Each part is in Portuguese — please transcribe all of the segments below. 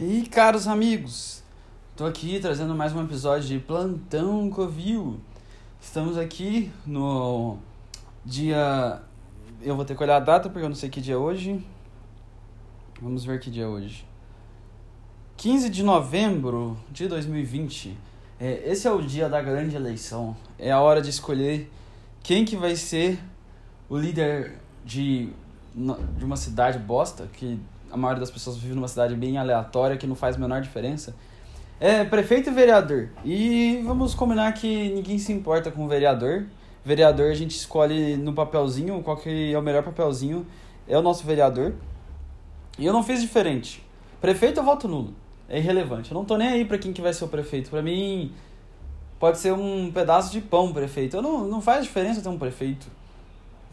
E caros amigos, tô aqui trazendo mais um episódio de Plantão Covil. Estamos aqui no dia. Eu vou ter que olhar a data porque eu não sei que dia é hoje. Vamos ver que dia é hoje. 15 de novembro de 2020. É, esse é o dia da grande eleição. É a hora de escolher quem que vai ser o líder de, de uma cidade bosta, que a maioria das pessoas vive numa cidade bem aleatória, que não faz a menor diferença. É prefeito e vereador. E vamos combinar que ninguém se importa com o vereador. Vereador a gente escolhe no papelzinho, qual que é o melhor papelzinho, é o nosso vereador. E eu não fiz diferente. Prefeito eu voto nulo. É irrelevante. Eu não tô nem aí pra quem que vai ser o prefeito. Pra mim, pode ser um pedaço de pão prefeito. Eu não, não faz diferença ter um prefeito.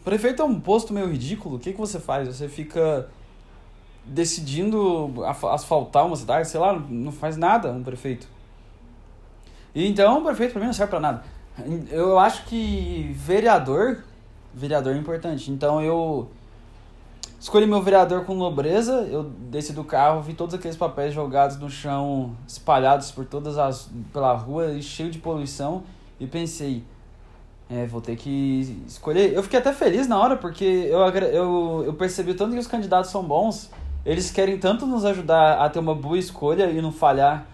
Prefeito é um posto meio ridículo. O que, que você faz? Você fica decidindo asfaltar uma cidade, sei lá, não faz nada um prefeito. E então prefeito para mim não serve para nada. Eu acho que vereador, vereador é importante. Então eu escolhi meu vereador com nobreza, eu desci do carro, vi todos aqueles papéis jogados no chão, espalhados por todas as pela rua, cheio de poluição e pensei, é, vou ter que escolher. Eu fiquei até feliz na hora porque eu eu, eu percebi tanto que os candidatos são bons eles querem tanto nos ajudar a ter uma boa escolha e não falhar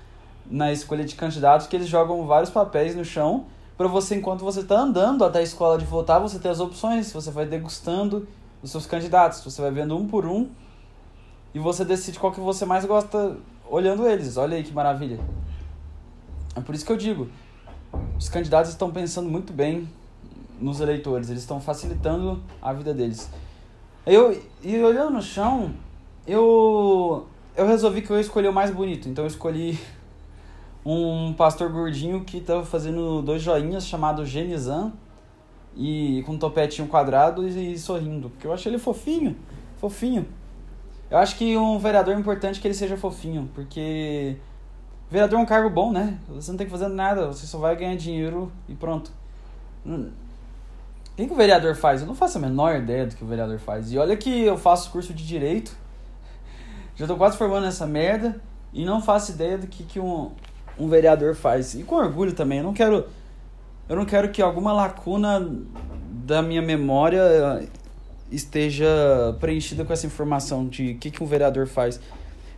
na escolha de candidatos que eles jogam vários papéis no chão para você, enquanto você está andando até a escola de votar, você ter as opções, você vai degustando os seus candidatos, você vai vendo um por um e você decide qual que você mais gosta olhando eles. Olha aí que maravilha. É por isso que eu digo, os candidatos estão pensando muito bem nos eleitores, eles estão facilitando a vida deles. Eu, e olhando no chão, eu eu resolvi que eu ia escolher o mais bonito, então eu escolhi um pastor gordinho que estava fazendo dois joinhas chamado Genizan e com um topetinho quadrado e, e, sorrindo, porque eu achei ele fofinho, fofinho. Eu acho que um vereador é importante que ele seja fofinho, porque vereador é um cargo bom, né? Você não tem que fazer nada, você só vai ganhar dinheiro e pronto. Hum. O que, que o vereador faz? Eu não faço a menor ideia do que o vereador faz. E olha que eu faço curso de direito já tô quase formando essa merda e não faço ideia do que, que um, um vereador faz. E com orgulho também. Eu não quero. Eu não quero que alguma lacuna da minha memória esteja preenchida com essa informação de o que, que um vereador faz.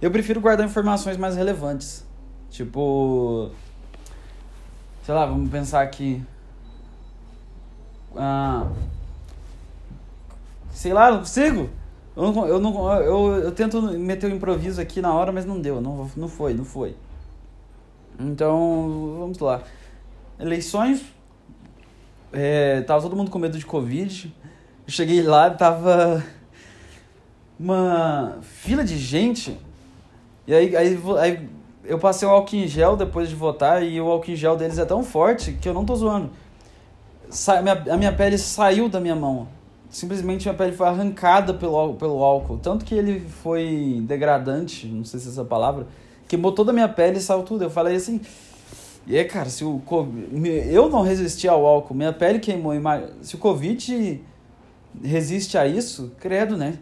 Eu prefiro guardar informações mais relevantes. Tipo. Sei lá, vamos pensar aqui. Ah, sei lá, não consigo. Eu, não, eu, não, eu, eu tento meter o improviso aqui na hora, mas não deu, não, não foi, não foi. Então, vamos lá. Eleições, é, tava todo mundo com medo de Covid. Eu cheguei lá, tava uma fila de gente. E aí, aí, aí eu passei o álcool em gel depois de votar e o álcool em gel deles é tão forte que eu não tô zoando. Sa a, minha, a minha pele saiu da minha mão simplesmente a pele foi arrancada pelo, pelo álcool. Tanto que ele foi degradante, não sei se é essa palavra, queimou toda a minha pele e saiu tudo. Eu falei assim. E é, cara, se o eu não resisti ao álcool, minha pele queimou, se o Covid resiste a isso, credo, né?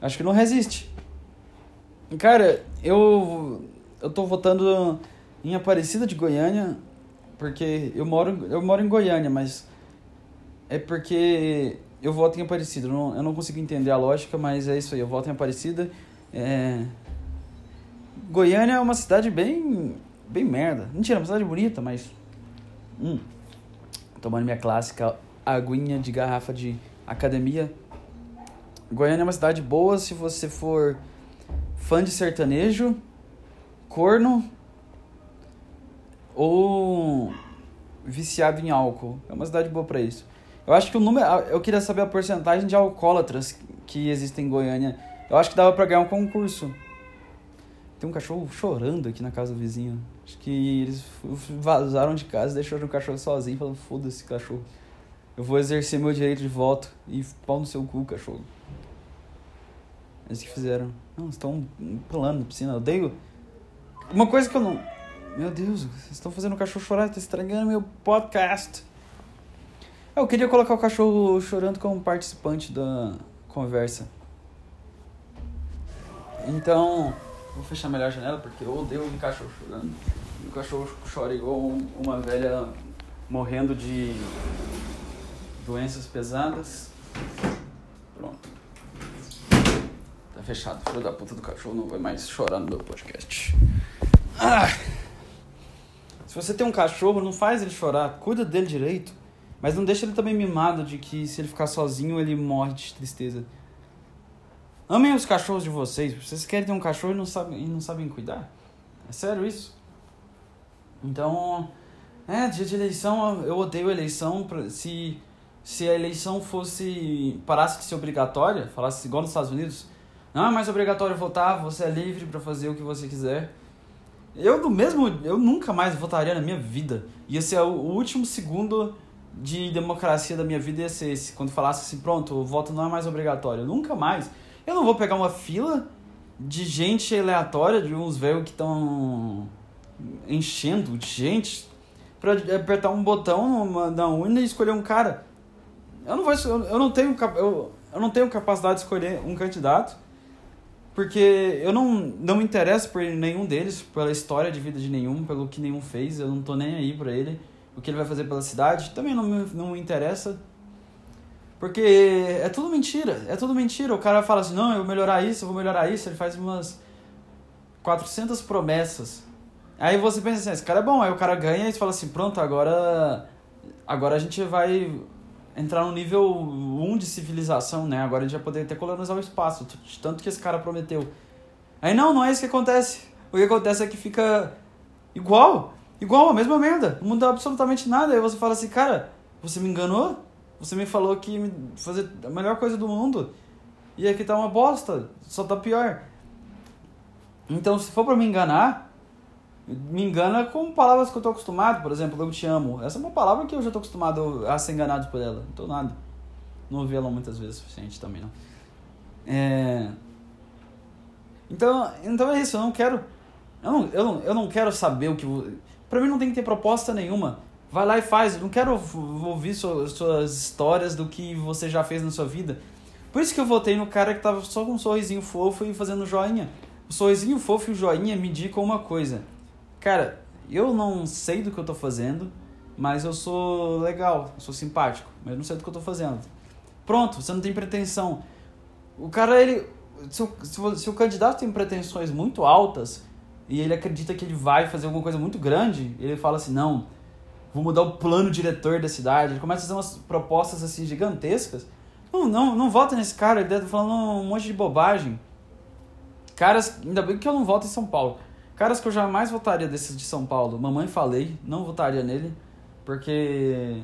Acho que não resiste. Cara, eu eu tô votando em Aparecida de Goiânia, porque eu moro eu moro em Goiânia, mas é porque eu voto em Aparecida. Eu não, eu não consigo entender a lógica, mas é isso aí. Eu voto em Aparecida. É... Goiânia é uma cidade bem. bem merda. Mentira, é uma cidade bonita, mas. Hum. Tomando minha clássica aguinha de garrafa de academia. Goiânia é uma cidade boa se você for fã de sertanejo, corno ou viciado em álcool. É uma cidade boa para isso. Eu acho que o número. Eu queria saber a porcentagem de alcoólatras que existem em Goiânia. Eu acho que dava pra ganhar um concurso. Tem um cachorro chorando aqui na casa do vizinho. Acho que eles vazaram de casa e deixaram o cachorro sozinho. Falando, foda-se, cachorro. Eu vou exercer meu direito de voto. E pau no seu cu, cachorro. Eles que fizeram. Não, estão pulando na piscina. Eu odeio. Uma coisa que eu não. Meu Deus, vocês estão fazendo o cachorro chorar, tá estragando meu podcast. Eu queria colocar o cachorro chorando como participante da conversa. Então, Vou fechar melhor a janela porque eu odeio um cachorro chorando. O cachorro chora igual uma velha morrendo de doenças pesadas. Pronto. Tá fechado. Filho da puta do cachorro não vai mais chorar no meu podcast. Ah. Se você tem um cachorro, não faz ele chorar. Cuida dele direito. Mas não deixa ele também mimado de que se ele ficar sozinho ele morre de tristeza. Amem os cachorros de vocês. Vocês querem ter um cachorro e não sabem, e não sabem cuidar? É sério isso? Então, é, dia de eleição, eu odeio eleição. Se, se a eleição fosse. parasse de ser obrigatória, falasse igual nos Estados Unidos, não é mais obrigatório votar, você é livre para fazer o que você quiser. Eu do mesmo, eu nunca mais votaria na minha vida. Ia ser o, último segundo de democracia da minha vida ia ser esse. Quando falasse assim, pronto, o voto não é mais obrigatório. Nunca mais. Eu não vou pegar uma fila de gente aleatória, de uns velhos que estão enchendo de gente, pra apertar um botão na urna e escolher um cara. Eu não vou, eu não tenho, eu, eu não tenho capacidade de escolher um candidato, porque eu não, não me interesso por nenhum deles, pela história de vida de nenhum, pelo que nenhum fez, eu não tô nem aí pra ele, o que ele vai fazer pela cidade, também não me, não me interessa. Porque é tudo mentira, é tudo mentira. O cara fala assim, não, eu vou melhorar isso, eu vou melhorar isso, ele faz umas 400 promessas. Aí você pensa assim, esse cara é bom, aí o cara ganha e fala assim, pronto, agora agora a gente vai entrar no nível 1 de civilização, né? Agora a gente vai poder até colonizar o espaço, tanto que esse cara prometeu. Aí não, não é isso que acontece. O que acontece é que fica igual, igual, a mesma merda. Não muda absolutamente nada. Aí você fala assim, cara, você me enganou? Você me falou que ia fazer a melhor coisa do mundo. E aqui tá uma bosta. Só tá pior. Então, se for pra me enganar, me engana com palavras que eu tô acostumado. Por exemplo, eu te amo. Essa é uma palavra que eu já tô acostumado a ser enganado por ela. Tô nada. Não ouvi ela muitas vezes o suficiente também, não. É... Então, então é isso. Eu não quero... Eu não, eu não, eu não quero saber o que... Pra mim não tem que ter proposta nenhuma. Vai lá e faz. Eu não quero ouvir suas, histórias do que você já fez na sua vida. Por isso que eu votei no cara que tava só com um sorrisinho fofo e fazendo joinha. O sorrisinho fofo e o joinha me indicam uma coisa. Cara, eu não sei do que eu tô fazendo, mas eu sou legal, eu sou simpático, mas eu não sei do que eu tô fazendo. Pronto, você não tem pretensão. O cara, ele. Se o, se o candidato tem pretensões muito altas e ele acredita que ele vai fazer alguma coisa muito grande, ele fala assim: não, vou mudar o plano diretor da cidade. Ele começa a fazer umas propostas assim gigantescas. Não, não, não vota nesse cara, ele tá falando um monte de bobagem. Caras, ainda bem que eu não voto em São Paulo. Caras que eu jamais votaria desses de São Paulo. Mamãe falei, não votaria nele, porque.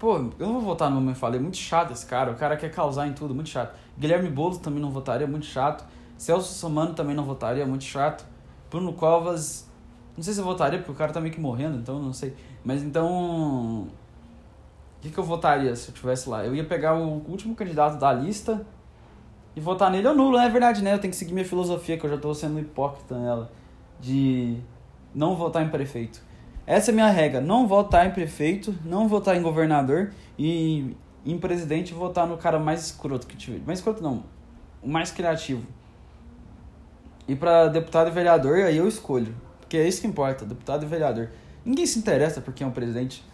Pô, eu não vou votar no Mamãe Falei, muito chato esse cara. O cara quer causar em tudo, muito chato. Guilherme Boulos também não votaria, muito chato. Celso Somano também não votaria, muito chato. Bruno Covas, não sei se eu votaria, porque o cara tá meio que morrendo, então não sei. Mas então. O que, que eu votaria se eu tivesse lá? Eu ia pegar o último candidato da lista e votar nele ou nulo, não é verdade, né? Eu tenho que seguir minha filosofia, que eu já tô sendo hipócrita nela. De não votar em prefeito. Essa é a minha regra. Não votar em prefeito, não votar em governador e em presidente votar no cara mais escroto que tiver. Mais escroto não, o mais criativo. E para deputado e vereador, aí eu escolho. Porque é isso que importa, deputado e vereador. Ninguém se interessa por quem é o presidente.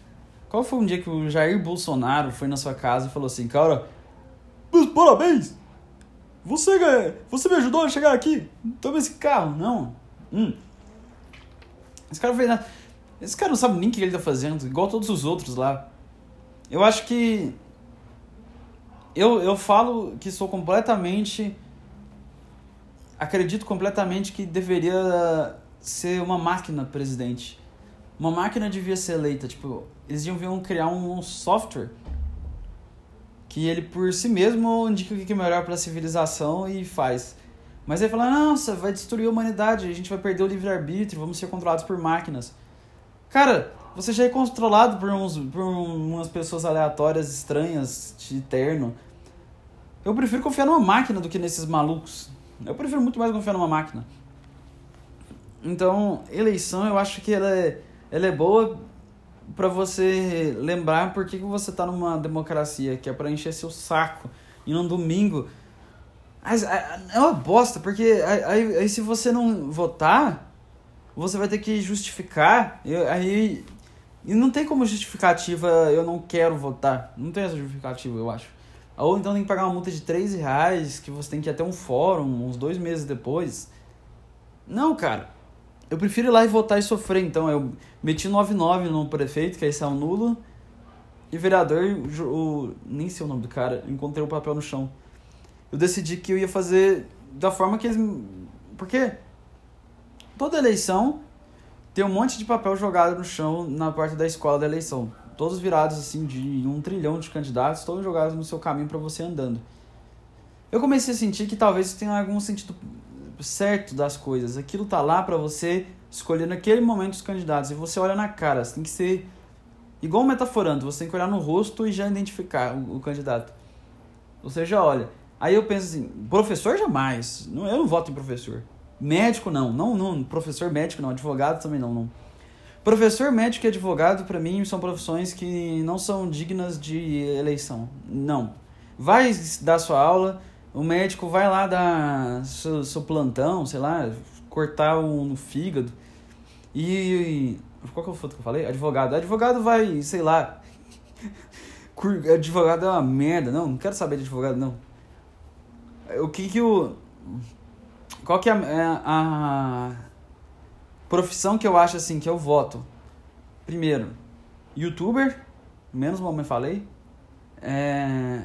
Qual foi um dia que o Jair Bolsonaro foi na sua casa e falou assim, cara, parabéns! Você, você me ajudou a chegar aqui. Toma esse carro. Não. Hum. Esse cara fez nada. Esse cara não sabe nem o que ele tá fazendo, igual todos os outros lá. Eu acho que. Eu, eu falo que sou completamente. Acredito completamente que deveria ser uma máquina presidente. Uma máquina devia ser eleita. Tipo, eles deviam criar um software que ele por si mesmo indica o que é melhor para a civilização e faz. Mas ele fala, nossa, vai destruir a humanidade, a gente vai perder o livre-arbítrio, vamos ser controlados por máquinas. Cara, você já é controlado por, uns, por umas pessoas aleatórias, estranhas, de terno. Eu prefiro confiar numa máquina do que nesses malucos. Eu prefiro muito mais confiar numa máquina. Então, eleição eu acho que ela é, ela é boa para você lembrar por que, que você tá numa democracia, que é para encher seu saco. E num domingo é uma bosta, porque aí, aí se você não votar, você vai ter que justificar. Aí. E não tem como justificativa eu não quero votar. Não tem essa justificativa, eu acho. Ou então tem que pagar uma multa de 3 reais, que você tem que ir até um fórum, uns dois meses depois. Não, cara. Eu prefiro ir lá e votar e sofrer. Então eu meti 99 no prefeito, que aí saiu nulo. E vereador, o, nem sei o nome do cara, encontrei o papel no chão. Eu decidi que eu ia fazer da forma que eles. Porque toda eleição tem um monte de papel jogado no chão na porta da escola da eleição todos virados assim de um trilhão de candidatos, todos jogados no seu caminho para você andando. Eu comecei a sentir que talvez tenha algum sentido certo das coisas. Aquilo tá lá para você escolher naquele momento os candidatos e você olha na cara, você tem que ser igual metaforando, você tem que olhar no rosto e já identificar o, o candidato. Você já olha. Aí eu penso assim, professor jamais. Não, eu não voto em professor. Médico não, não, não, professor médico não, advogado também não, não. Professor, médico e advogado, para mim, são profissões que não são dignas de eleição. Não. Vai dar sua aula, o médico vai lá dar seu, seu plantão, sei lá, cortar um fígado. E. Qual que foi o que eu falei? Advogado. Advogado vai, sei lá. advogado é uma merda. Não, não quero saber de advogado, não. O que que o. Qual que é a, é a Profissão que eu acho assim, que eu voto. Primeiro, youtuber, menos mal me falei. É...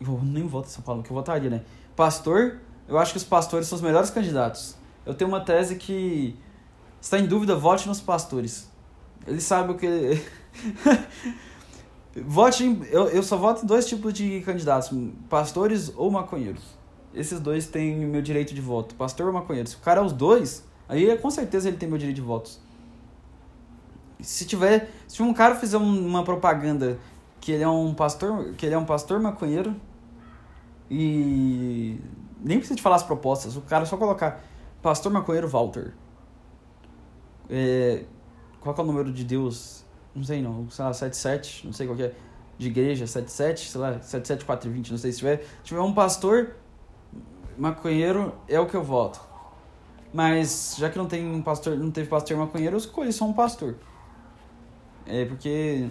Eu nem voto São Paulo, que eu votaria, né? Pastor, eu acho que os pastores são os melhores candidatos. Eu tenho uma tese que está em dúvida, vote nos pastores. Eles sabem o que. vote em... eu, eu só voto em dois tipos de candidatos: pastores ou maconheiros. Esses dois têm meu direito de voto: pastor ou maconheiro. Se o cara é os dois, Aí com certeza ele tem meu direito de votos. Se tiver, se um cara fizer uma propaganda que ele é um pastor, que ele é um pastor maconheiro e nem precisa de falar as propostas, o cara só colocar pastor maconheiro Walter. É, qual é o número de Deus? Não sei não, sei lá, 77, não sei qual é. De igreja, 77, sei lá, 77420, não sei se tiver. Se tiver um pastor maconheiro, é o que eu voto. Mas já que não tem pastor, não teve pastor maconheiro, eu escolhi só um pastor. É porque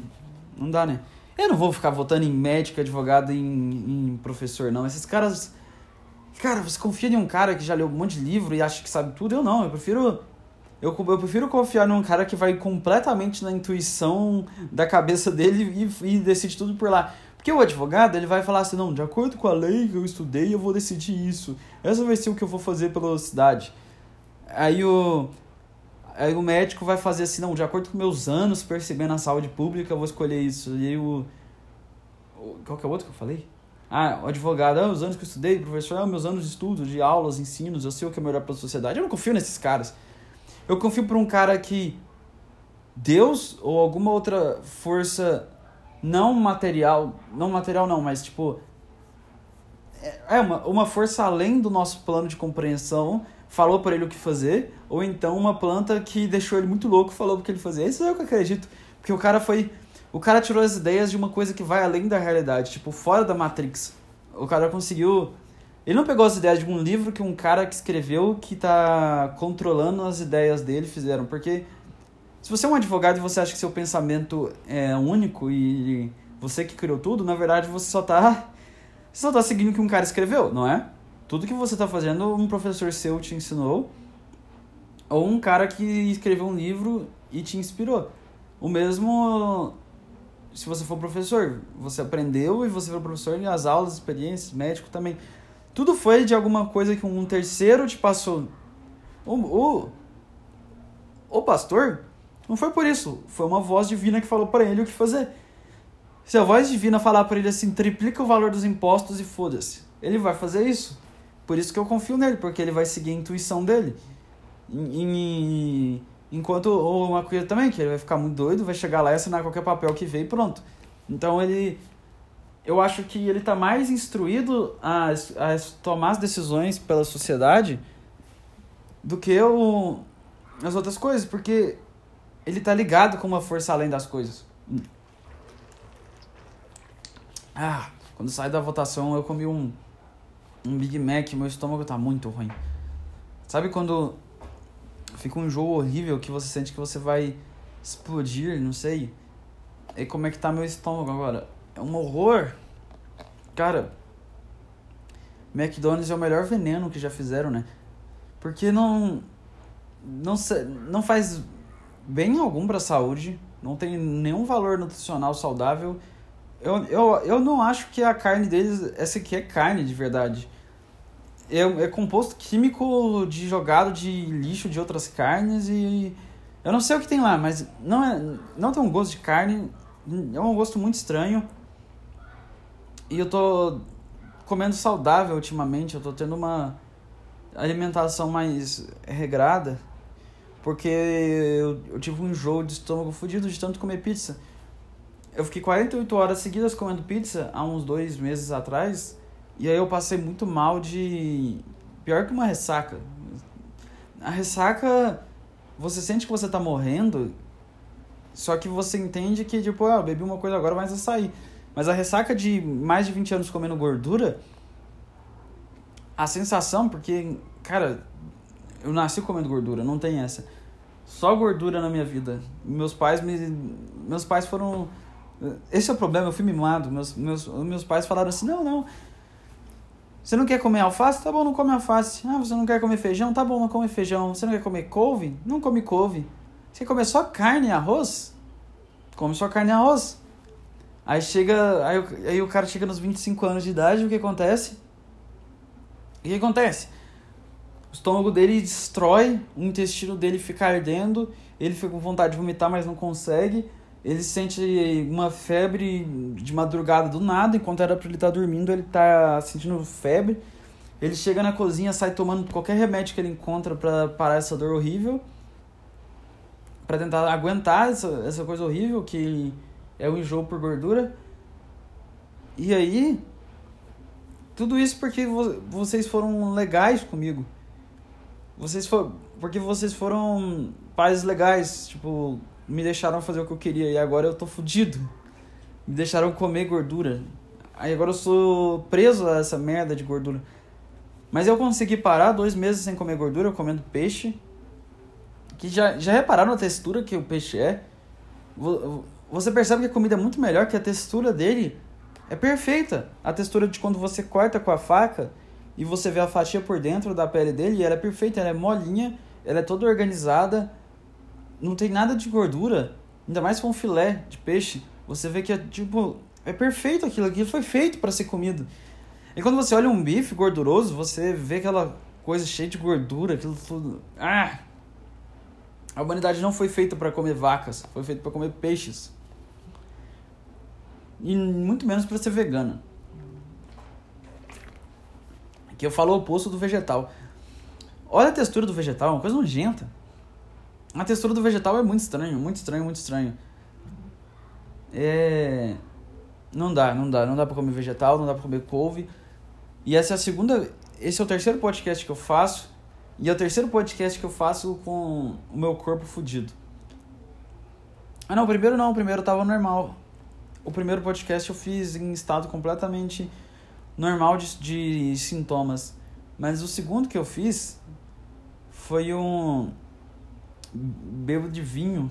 não dá, né? Eu não vou ficar votando em médico, advogado, em, em professor, não. Esses caras. Cara, você confia em um cara que já leu um monte de livro e acha que sabe tudo? Eu não. Eu prefiro. Eu, eu prefiro confiar num cara que vai completamente na intuição da cabeça dele e, e decide tudo por lá. Porque o advogado, ele vai falar assim, não, de acordo com a lei que eu estudei, eu vou decidir isso. Essa vai ser o que eu vou fazer pela cidade. Aí o, aí o médico vai fazer assim, não, de acordo com meus anos percebendo a saúde pública, eu vou escolher isso. E aí o. Qual que é o outro que eu falei? Ah, o advogado, ah, os anos que eu estudei, professor, ah, meus anos de estudo, de aulas, ensinos, eu sei o que é melhor para a sociedade. Eu não confio nesses caras. Eu confio por um cara que Deus ou alguma outra força não material, não material não, mas tipo é uma, uma força além do nosso plano de compreensão falou para ele o que fazer, ou então uma planta que deixou ele muito louco falou o que ele fazer. Isso é o que eu acredito, porque o cara foi, o cara tirou as ideias de uma coisa que vai além da realidade, tipo fora da Matrix. O cara conseguiu, ele não pegou as ideias de um livro que um cara que escreveu que tá controlando as ideias dele fizeram, porque se você é um advogado e você acha que seu pensamento é único e você que criou tudo, na verdade você só tá você só tá seguindo o que um cara escreveu, não é? Tudo que você está fazendo, um professor seu te ensinou, ou um cara que escreveu um livro e te inspirou. O mesmo se você for professor, você aprendeu e você foi professor e as aulas, experiências, médico também. Tudo foi de alguma coisa que um terceiro te passou. O, o, o pastor não foi por isso, foi uma voz divina que falou para ele o que fazer. Se a voz divina falar para ele assim, triplica o valor dos impostos e foda-se, ele vai fazer isso. Por isso que eu confio nele, porque ele vai seguir a intuição dele. E, enquanto o Macuia também, que ele vai ficar muito doido, vai chegar lá e assinar qualquer papel que veio e pronto. Então ele. Eu acho que ele está mais instruído a, a tomar as decisões pela sociedade do que o, as outras coisas, porque ele está ligado com uma força além das coisas. Ah, quando sai da votação eu comi um um Big Mac, meu estômago tá muito ruim. Sabe quando fica um jogo horrível que você sente que você vai explodir, não sei. E como é que tá meu estômago agora? É um horror. Cara, McDonald's é o melhor veneno que já fizeram, né? Porque não não não faz bem algum para saúde, não tem nenhum valor nutricional saudável. Eu, eu, eu não acho que a carne deles, essa aqui é carne de verdade. É, é composto químico de jogado de lixo de outras carnes e eu não sei o que tem lá, mas não é não tem um gosto de carne, é um gosto muito estranho. E eu tô comendo saudável ultimamente, eu tô tendo uma alimentação mais regrada, porque eu, eu tive um enjoo de estômago fodido de tanto comer pizza. Eu fiquei 48 horas seguidas comendo pizza há uns dois meses atrás, e aí eu passei muito mal de. pior que uma ressaca. A ressaca você sente que você tá morrendo, só que você entende que, tipo, ah, bebi uma coisa agora, mas vai sair. Mas a ressaca de mais de 20 anos comendo gordura, a sensação, porque, cara, eu nasci comendo gordura, não tem essa. Só gordura na minha vida. Meus pais me. Meus pais foram. Esse é o problema, eu fui mimado. Meus, meus, meus pais falaram assim: não, não, você não quer comer alface? Tá bom, não come alface. Ah, você não quer comer feijão? Tá bom, não come feijão. Você não quer comer couve? Não come couve. Você quer comer só carne e arroz? Come só carne e arroz. Aí chega. Aí, aí o cara chega nos 25 anos de idade, o que acontece? O que acontece? O estômago dele destrói, o intestino dele fica ardendo, ele fica com vontade de vomitar, mas não consegue ele sente uma febre de madrugada do nada, enquanto era para ele estar tá dormindo, ele tá sentindo febre. Ele chega na cozinha, sai tomando qualquer remédio que ele encontra para parar essa dor horrível, para tentar aguentar essa, essa coisa horrível que é o enjoo por gordura. E aí, tudo isso porque vocês foram legais comigo. Vocês foram, porque vocês foram pais legais, tipo, me deixaram fazer o que eu queria e agora eu tô fudido. Me deixaram comer gordura. Aí agora eu sou preso a essa merda de gordura. Mas eu consegui parar dois meses sem comer gordura, comendo peixe. Que já, já repararam a textura que o peixe é? Você percebe que a comida é muito melhor, que a textura dele é perfeita. A textura de quando você corta com a faca e você vê a fatia por dentro da pele dele, ela é perfeita, ela é molinha, ela é toda organizada não tem nada de gordura, ainda mais com um filé de peixe. Você vê que é tipo, é perfeito aquilo, aquilo foi feito para ser comido. E quando você olha um bife gorduroso, você vê aquela coisa cheia de gordura, aquilo tudo. Ah! A humanidade não foi feita para comer vacas, foi feita para comer peixes. E muito menos para ser vegana. Que eu falo o oposto do vegetal. Olha a textura do vegetal, é uma coisa nojenta. A textura do vegetal é muito estranho, muito estranho, muito estranho. É. Não dá, não dá. Não dá pra comer vegetal, não dá pra comer couve. E essa é a segunda. Esse é o terceiro podcast que eu faço. E é o terceiro podcast que eu faço com o meu corpo fudido. Ah, não, o primeiro não, o primeiro tava normal. O primeiro podcast eu fiz em estado completamente normal de, de sintomas. Mas o segundo que eu fiz foi um bebo de vinho.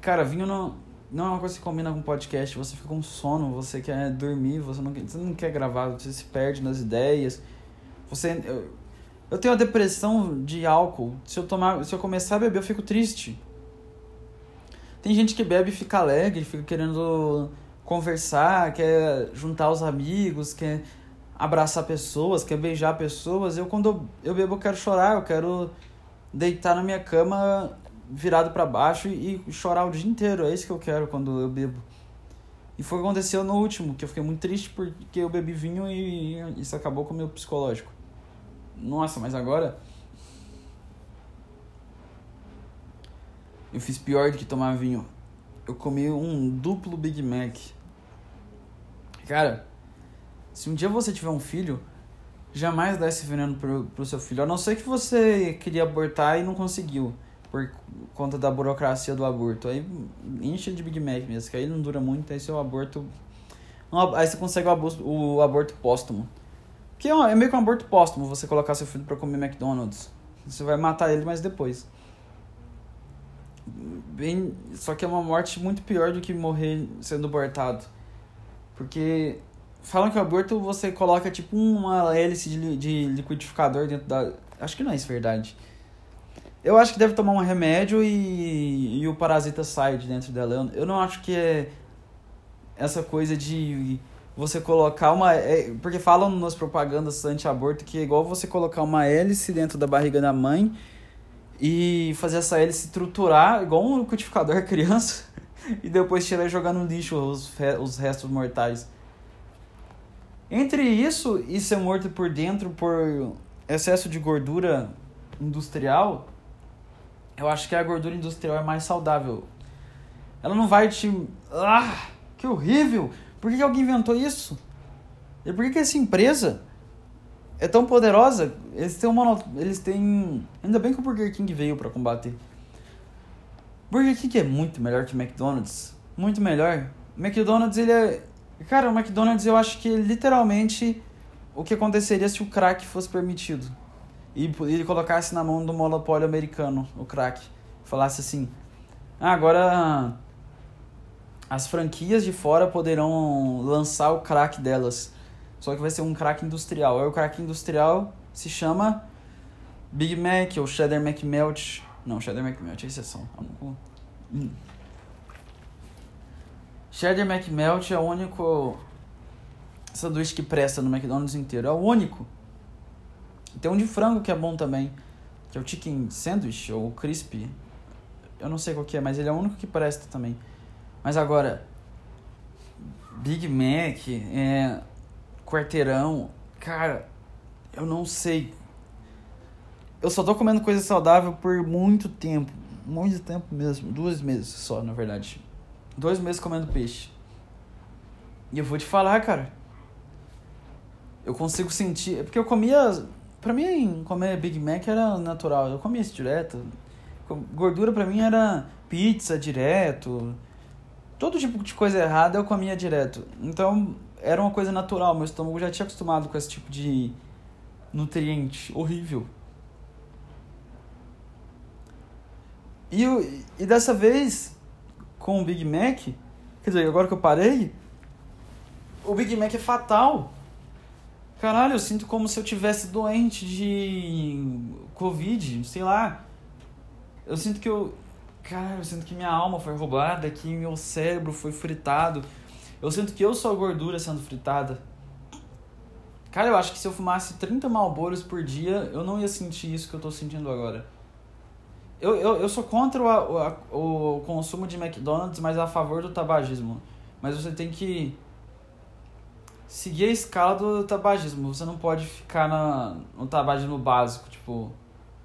Cara, vinho não, não é uma coisa que combina com podcast. Você fica com sono, você quer dormir, você não, você não quer gravar, você se perde nas ideias. Você. Eu, eu tenho a depressão de álcool. Se eu tomar, se eu começar a beber, eu fico triste. Tem gente que bebe e fica alegre, fica querendo conversar, quer juntar os amigos, quer abraçar pessoas, quer beijar pessoas. Eu quando eu, eu bebo eu quero chorar, eu quero deitar na minha cama virado para baixo e chorar o dia inteiro. É isso que eu quero quando eu bebo. E foi o que aconteceu no último, que eu fiquei muito triste porque eu bebi vinho e isso acabou com o meu psicológico. Nossa, mas agora. Eu fiz pior do que tomar vinho. Eu comi um duplo Big Mac. Cara, se um dia você tiver um filho, jamais dá esse veneno pro, pro seu filho. A não ser que você queria abortar e não conseguiu. Por conta da burocracia do aborto. Aí enche de Big Mac mesmo, que aí não dura muito, aí seu aborto. Aí você consegue o aborto, o aborto póstumo. Porque é, é meio que um aborto póstumo você colocar seu filho para comer McDonald's. Você vai matar ele, mas depois. Bem, só que é uma morte muito pior do que morrer sendo abortado. Porque falam que o aborto você coloca tipo uma hélice de, de liquidificador dentro da. Acho que não é isso verdade. Eu acho que deve tomar um remédio e, e o parasita sai de dentro dela. Eu, eu não acho que é essa coisa de você colocar uma. É, porque falam nas propagandas anti-aborto que é igual você colocar uma hélice dentro da barriga da mãe e fazer essa hélice estruturar igual um liquidificador criança e depois tirar e jogar no lixo os, os restos mortais. Entre isso e ser morto por dentro por excesso de gordura industrial, eu acho que a gordura industrial é mais saudável. Ela não vai te. Ah, que horrível! Por que, alguém inventou isso? E por que, essa empresa é tão poderosa? Eles têm uma. Eles têm. Ainda bem que o Burger King veio para combater. Burger King é muito melhor que McDonald's. Muito melhor. McDonald's, ele é. Cara, o McDonald's eu acho que é literalmente o que aconteceria se o crack fosse permitido. E ele colocasse na mão do monopólio americano o crack. Falasse assim: ah, agora as franquias de fora poderão lançar o crack delas. Só que vai ser um crack industrial. Aí o crack industrial se chama Big Mac ou Cheddar McMelt. Não, Cheddar McMelt é exceção. Hum. Cheddar McMelt é o único sanduíche que presta no McDonald's inteiro. É o único. Tem um de frango que é bom também. Que é o Chicken Sandwich ou Crispy. Eu não sei qual que é, mas ele é o único que presta também. Mas agora, Big Mac, é, quarteirão, cara, eu não sei. Eu só tô comendo coisa saudável por muito tempo. Muito tempo mesmo. Duas meses só, na verdade. Dois meses comendo peixe. E eu vou te falar, cara. Eu consigo sentir. É porque eu comia. Pra mim, comer Big Mac era natural. Eu comia isso direto. Gordura pra mim era pizza direto todo tipo de coisa errada eu comia direto. Então era uma coisa natural, meu estômago já tinha acostumado com esse tipo de nutriente horrível. E, e dessa vez, com o Big Mac, quer dizer, agora que eu parei, o Big Mac é fatal. Caralho, eu sinto como se eu tivesse doente de Covid, sei lá. Eu sinto que eu, Cara, eu sinto que minha alma foi roubada, que meu cérebro foi fritado. Eu sinto que eu sou a gordura sendo fritada. Cara, eu acho que se eu fumasse 30 malboros por dia, eu não ia sentir isso que eu tô sentindo agora. Eu, eu, eu sou contra o, o, o consumo de McDonald's, mas a favor do tabagismo. Mas você tem que seguir a escala do tabagismo. Você não pode ficar na, no tabagismo básico, tipo,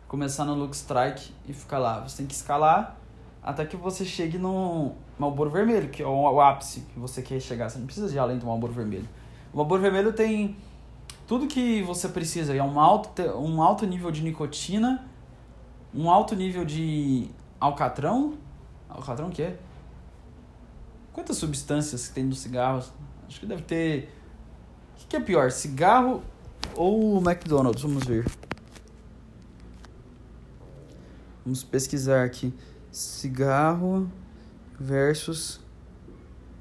começar no Look Strike e ficar lá. Você tem que escalar até que você chegue no Malboro Vermelho, que é o ápice que você quer chegar. Você não precisa ir além do Malboro Vermelho. O Malboro Vermelho tem tudo que você precisa. É um alto, um alto nível de nicotina, um alto nível de alcatrão. Alcatrão que é? Quantas substâncias tem no cigarro? Acho que deve ter... O que, que é pior, cigarro ou McDonald's? Vamos ver. Vamos pesquisar aqui. Cigarro versus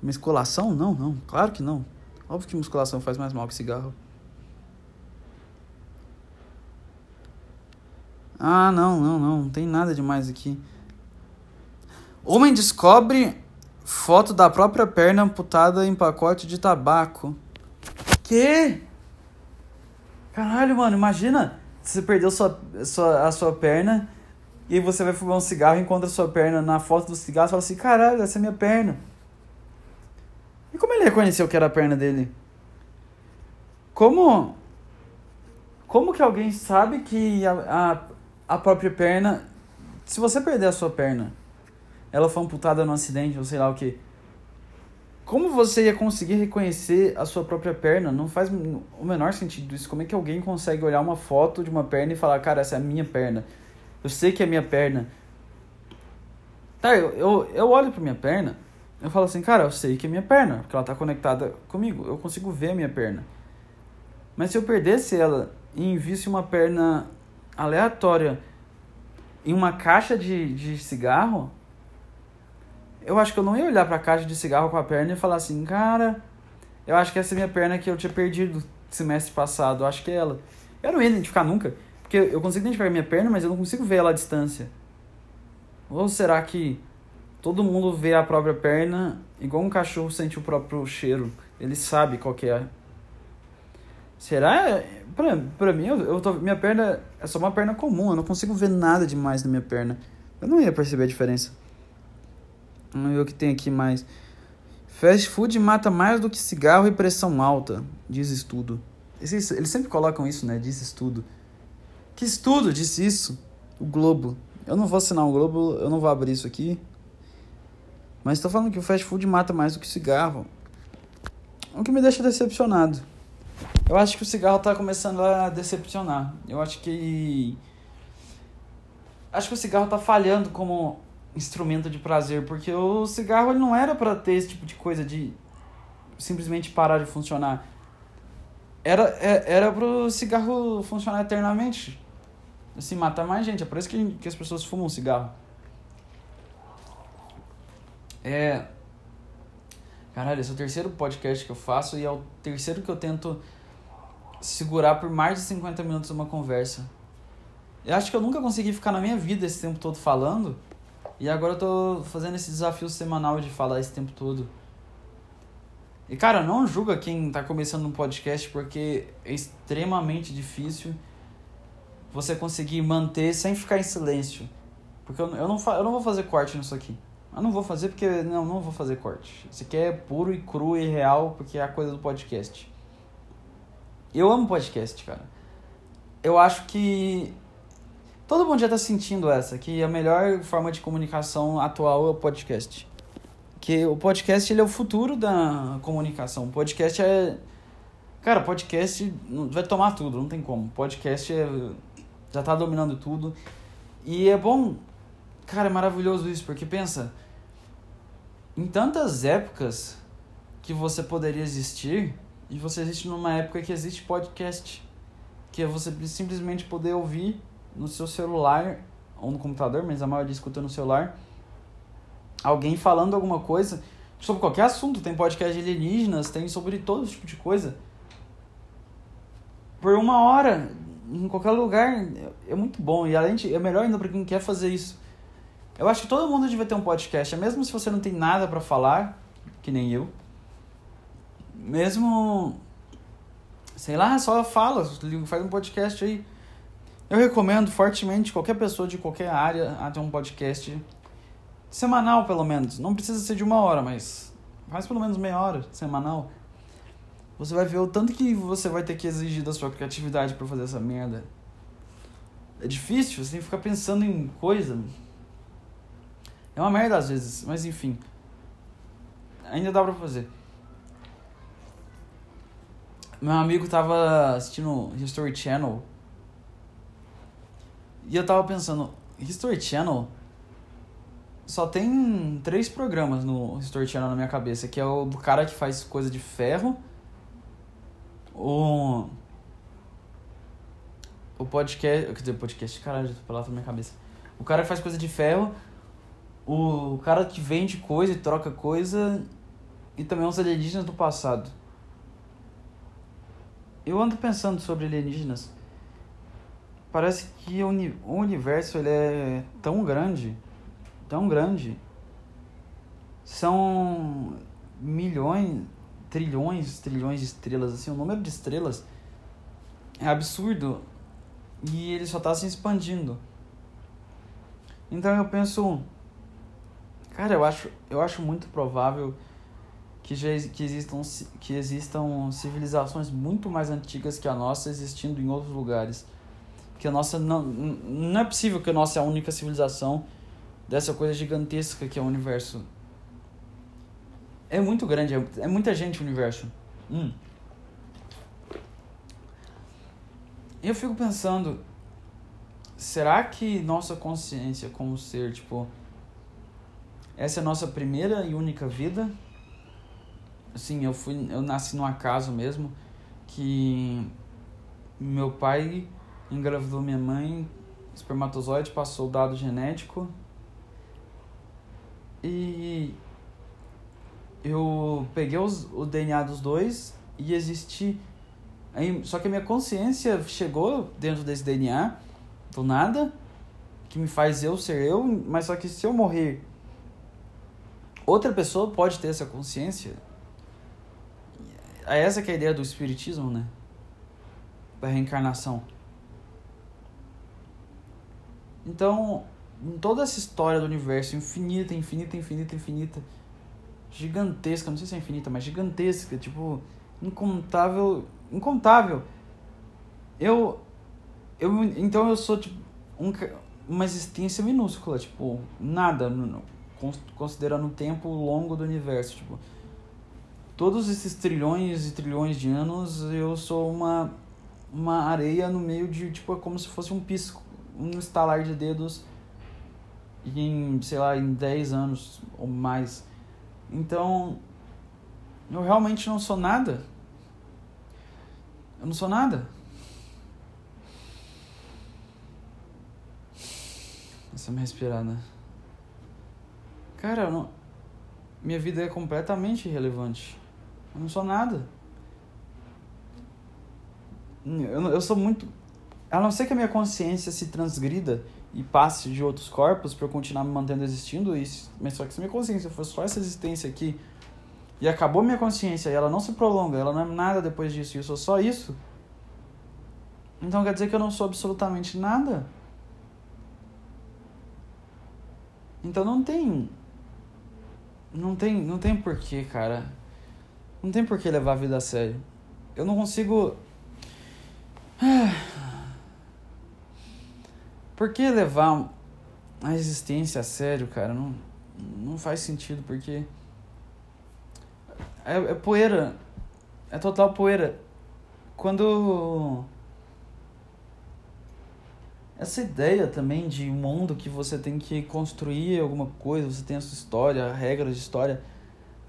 musculação? Não, não, claro que não. Óbvio que musculação faz mais mal que cigarro. Ah, não, não, não, não tem nada demais aqui. Homem descobre foto da própria perna amputada em pacote de tabaco. Que? Caralho, mano, imagina você perdeu sua, sua, a sua perna e você vai fumar um cigarro, encontra sua perna na foto do cigarro e fala assim, caralho, essa é minha perna. E como ele reconheceu que era a perna dele? Como. Como que alguém sabe que a, a, a própria perna. Se você perder a sua perna, ela foi amputada no acidente ou sei lá o que. Como você ia conseguir reconhecer a sua própria perna? Não faz o menor sentido isso. Como é que alguém consegue olhar uma foto de uma perna e falar, cara, essa é a minha perna? Eu sei que é minha perna. Tá, eu, eu, eu olho pra minha perna, eu falo assim, cara, eu sei que é minha perna, porque ela tá conectada comigo. Eu consigo ver a minha perna. Mas se eu perdesse ela e envisse uma perna aleatória em uma caixa de, de cigarro, eu acho que eu não ia olhar para a caixa de cigarro com a perna e falar assim, cara, eu acho que essa é minha perna que eu tinha perdido semestre passado, eu acho que é ela. Eu não ia identificar nunca, porque eu consigo identificar a minha perna, mas eu não consigo ver ela à distância. Ou será que todo mundo vê a própria perna igual um cachorro sente o próprio cheiro? Ele sabe qual que é. Será? Pra, pra mim, eu, eu tô, minha perna é só uma perna comum, eu não consigo ver nada demais na minha perna. Eu não ia perceber a diferença. Vamos ver o que tem aqui mais. Fast food mata mais do que cigarro e pressão alta, diz estudo. Eles, eles sempre colocam isso, né? Diz estudo. Que estudo disse isso? O Globo. Eu não vou assinar o Globo, eu não vou abrir isso aqui. Mas estou falando que o fast food mata mais do que cigarro. O que me deixa decepcionado. Eu acho que o cigarro está começando a decepcionar. Eu acho que. Acho que o cigarro está falhando como instrumento de prazer, porque o cigarro ele não era para ter esse tipo de coisa de simplesmente parar de funcionar. Era, é, era pro cigarro funcionar eternamente. Assim, matar mais gente. É por isso que, que as pessoas fumam cigarro. É. Caralho, esse é o terceiro podcast que eu faço e é o terceiro que eu tento segurar por mais de 50 minutos uma conversa. Eu acho que eu nunca consegui ficar na minha vida esse tempo todo falando. E agora eu tô fazendo esse desafio semanal de falar esse tempo todo. E cara, não julga quem tá começando um podcast porque é extremamente difícil você conseguir manter sem ficar em silêncio. Porque eu, eu, não, eu não vou fazer corte nisso aqui. Eu não vou fazer porque. Não, não vou fazer corte. Isso aqui é puro e cru e real porque é a coisa do podcast. Eu amo podcast, cara. Eu acho que Todo mundo já tá sentindo essa, que a melhor forma de comunicação atual é o podcast. Que o podcast ele é o futuro da comunicação. O podcast é. Cara, podcast vai tomar tudo, não tem como. Podcast é, já tá dominando tudo. E é bom. Cara, é maravilhoso isso, porque pensa. Em tantas épocas que você poderia existir, e você existe numa época que existe podcast. Que é você simplesmente poder ouvir no seu celular ou no computador, mas a maioria escuta no celular, alguém falando alguma coisa sobre qualquer assunto. Tem podcast de alienígenas, tem sobre todo tipo de coisa. Por uma hora, em qualquer lugar, é muito bom. E além de, é melhor ainda para quem quer fazer isso. Eu acho que todo mundo devia ter um podcast, mesmo se você não tem nada para falar, que nem eu. Mesmo, sei lá, só fala, faz um podcast aí. Eu recomendo fortemente qualquer pessoa de qualquer área a ter um podcast semanal, pelo menos. Não precisa ser de uma hora, mas faz pelo menos meia hora semanal. Você vai ver o tanto que você vai ter que exigir da sua criatividade para fazer essa merda. É difícil, você tem que ficar pensando em coisa. É uma merda às vezes, mas enfim. Ainda dá pra fazer. Meu amigo tava assistindo History Channel e eu tava pensando, History Channel só tem três programas no History Channel na minha cabeça, que é o do cara que faz coisa de ferro, o o podcast, quer dizer, podcast, caralho, tô lá na minha cabeça. O cara que faz coisa de ferro, o cara que vende coisa e troca coisa e também os alienígenas do passado. Eu ando pensando sobre alienígenas parece que o, universo ele é tão grande, tão grande. São milhões, trilhões, trilhões de estrelas, assim, o número de estrelas é absurdo e ele só está se expandindo. Então eu penso, cara, eu acho, eu acho muito provável que já que existam que existam civilizações muito mais antigas que a nossa existindo em outros lugares. Que a nossa não não é possível que a nossa é a única civilização dessa coisa gigantesca que é o universo. É muito grande é, é muita gente o universo. Hum. eu fico pensando será que nossa consciência como ser tipo essa é a nossa primeira e única vida assim eu fui eu nasci num acaso mesmo que meu pai engravidou minha mãe, espermatozoide passou o dado genético e eu peguei os, o DNA dos dois e existe. Aí, só que a minha consciência chegou dentro desse DNA, do nada, que me faz eu ser eu, mas só que se eu morrer, outra pessoa pode ter essa consciência. É essa que é a ideia do espiritismo, né? Da reencarnação. Então, em toda essa história do universo infinita, infinita, infinita, infinita, gigantesca, não sei se é infinita, mas gigantesca, tipo, incontável, incontável. Eu eu então eu sou tipo um, uma existência minúscula, tipo, nada, considerando o tempo longo do universo, tipo, todos esses trilhões e trilhões de anos, eu sou uma uma areia no meio de, tipo, é como se fosse um pisco, um estalar de dedos em, sei lá, em 10 anos ou mais. Então, eu realmente não sou nada. Eu não sou nada. Essa me respirada. Cara, não... minha vida é completamente irrelevante. Eu não sou nada. Eu, eu sou muito. A não ser que a minha consciência se transgrida e passe de outros corpos para eu continuar me mantendo existindo, isso. mas só que se minha consciência for só essa existência aqui e acabou minha consciência e ela não se prolonga, ela não é nada depois disso e eu sou só isso, então quer dizer que eu não sou absolutamente nada. Então não tem. Não tem, não tem porquê, cara. Não tem porquê levar a vida a sério. Eu não consigo. Por que levar a existência a sério, cara? Não, não faz sentido, porque. É, é poeira. É total poeira. Quando. Essa ideia também de mundo que você tem que construir alguma coisa, você tem a sua história, regras de história,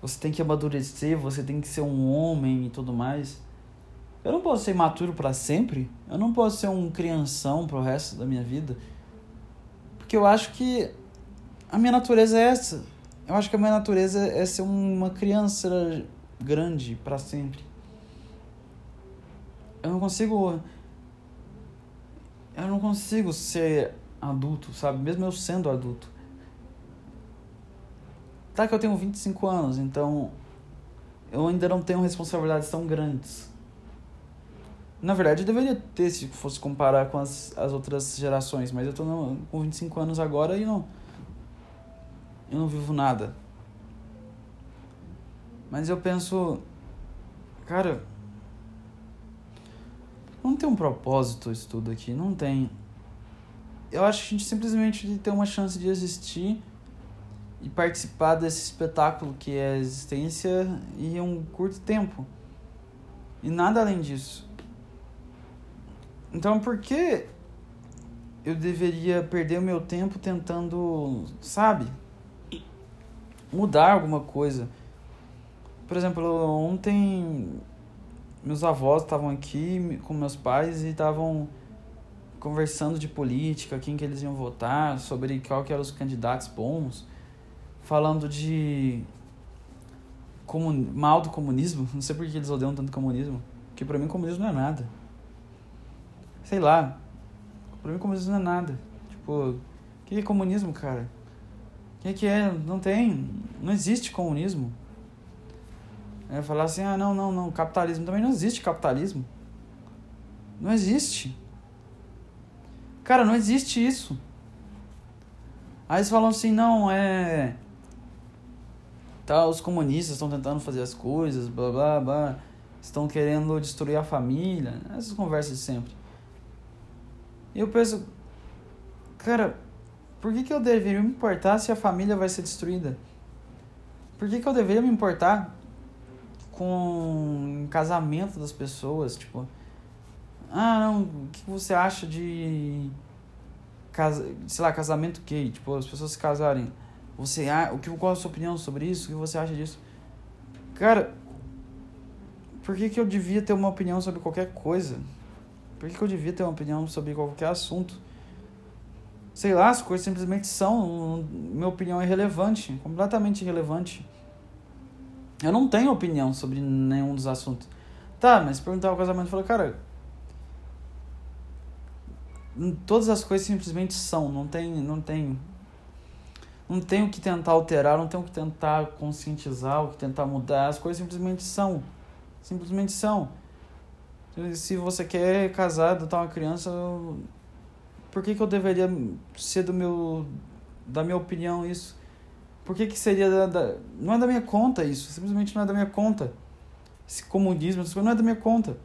você tem que amadurecer, você tem que ser um homem e tudo mais. Eu não posso ser imaturo para sempre. Eu não posso ser um crianção pro resto da minha vida. Porque eu acho que a minha natureza é essa. Eu acho que a minha natureza é ser uma criança grande para sempre. Eu não consigo. Eu não consigo ser adulto, sabe? Mesmo eu sendo adulto. Tá que eu tenho 25 anos, então eu ainda não tenho responsabilidades tão grandes. Na verdade, eu deveria ter se fosse comparar com as, as outras gerações, mas eu tô no, com 25 anos agora e não. Eu não vivo nada. Mas eu penso. Cara. Não tem um propósito isso tudo aqui, não tem. Eu acho que a gente simplesmente tem uma chance de existir e participar desse espetáculo que é a existência em um curto tempo. E nada além disso. Então, por que eu deveria perder o meu tempo tentando, sabe, mudar alguma coisa? Por exemplo, ontem meus avós estavam aqui com meus pais e estavam conversando de política, quem que eles iam votar, sobre qual que eram os candidatos bons, falando de como mal do comunismo, não sei por que eles odeiam tanto comunismo, porque para mim comunismo não é nada sei lá. Pra mim comunismo não é nada. Tipo, o que é comunismo, cara? O que, que é? Não tem. Não existe comunismo. É falar assim, ah, não, não, não, capitalismo. Também não existe capitalismo. Não existe. Cara, não existe isso. Aí eles falam assim, não, é. Tá, os comunistas estão tentando fazer as coisas, blá blá blá. Estão querendo destruir a família. Essas conversas de sempre. E eu penso, cara, por que, que eu deveria me importar se a família vai ser destruída? Por que, que eu deveria me importar com casamento das pessoas? Tipo, ah, não, o que você acha de. Casa, sei lá, casamento gay? Tipo, as pessoas se casarem. Você, o que, qual a sua opinião sobre isso? O que você acha disso? Cara, por que, que eu devia ter uma opinião sobre qualquer coisa? Por que, que eu devia ter uma opinião sobre qualquer assunto? Sei lá, as coisas simplesmente são. Minha opinião é irrelevante, completamente irrelevante. Eu não tenho opinião sobre nenhum dos assuntos. Tá, mas perguntar o casamento, falou, cara, todas as coisas simplesmente são, não tem, não tem não tem o que tentar alterar, não tem o que tentar conscientizar, o que tentar mudar, as coisas simplesmente são. Simplesmente são. Se você quer casar, adotar uma criança, por que, que eu deveria ser do meu da minha opinião isso? Por que, que seria da, da, não é da minha conta isso, simplesmente não é da minha conta. Esse comunismo, não é da minha conta.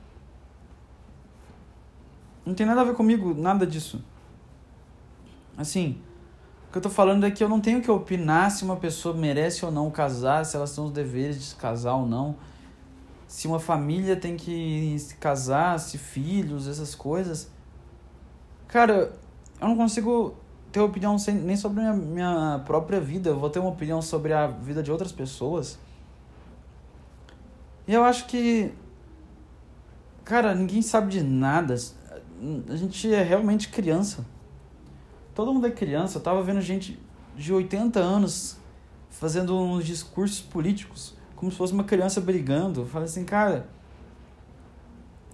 Não tem nada a ver comigo, nada disso. Assim, o que eu tô falando é que eu não tenho que opinar se uma pessoa merece ou não casar, se elas têm os deveres de se casar ou não. Se uma família tem que se casar, se filhos, essas coisas. Cara, eu não consigo ter opinião sem, nem sobre a minha, minha própria vida. Eu vou ter uma opinião sobre a vida de outras pessoas. E eu acho que. Cara, ninguém sabe de nada a gente é realmente criança. Todo mundo é criança. Eu tava vendo gente de 80 anos fazendo uns discursos políticos como se fosse uma criança brigando. Eu falei assim, cara,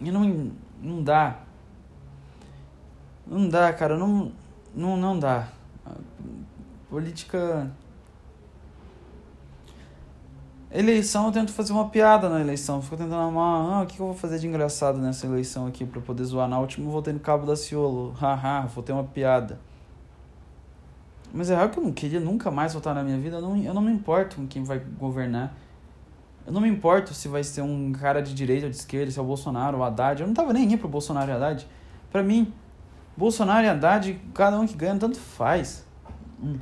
e não, não dá. Não dá, cara, não, não, não dá. Política Eleição, eu tento fazer uma piada na eleição. Fico tentando arrumar, ah, o que eu vou fazer de engraçado nessa eleição aqui pra poder zoar. Na última eu votei no Cabo da Ciolo. Haha, vou ter uma piada. Mas é real que eu não queria nunca mais votar na minha vida. Eu não, eu não me importo com quem vai governar. Eu não me importo se vai ser um cara de direita ou de esquerda, se é o Bolsonaro ou Haddad. Eu não tava nem aí pro Bolsonaro e Haddad. Pra mim, Bolsonaro e Haddad, cada um que ganha, tanto faz. Hum.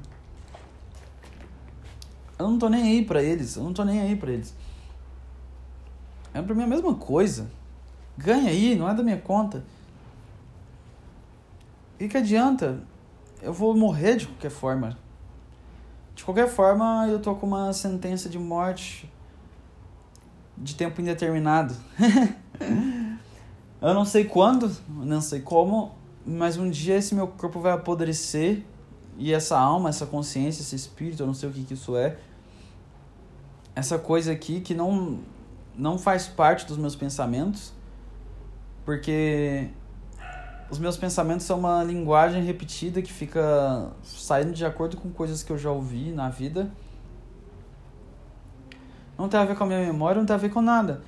Eu não tô nem aí pra eles. Eu não tô nem aí pra eles. É pra mim a mesma coisa. Ganha aí, não é da minha conta. E que adianta? Eu vou morrer de qualquer forma. De qualquer forma, eu tô com uma sentença de morte de tempo indeterminado. eu não sei quando, não sei como, mas um dia esse meu corpo vai apodrecer e essa alma, essa consciência, esse espírito, eu não sei o que, que isso é, essa coisa aqui que não, não faz parte dos meus pensamentos, porque os meus pensamentos são uma linguagem repetida que fica saindo de acordo com coisas que eu já ouvi na vida. Não tem a ver com a minha memória, não tem a ver com nada.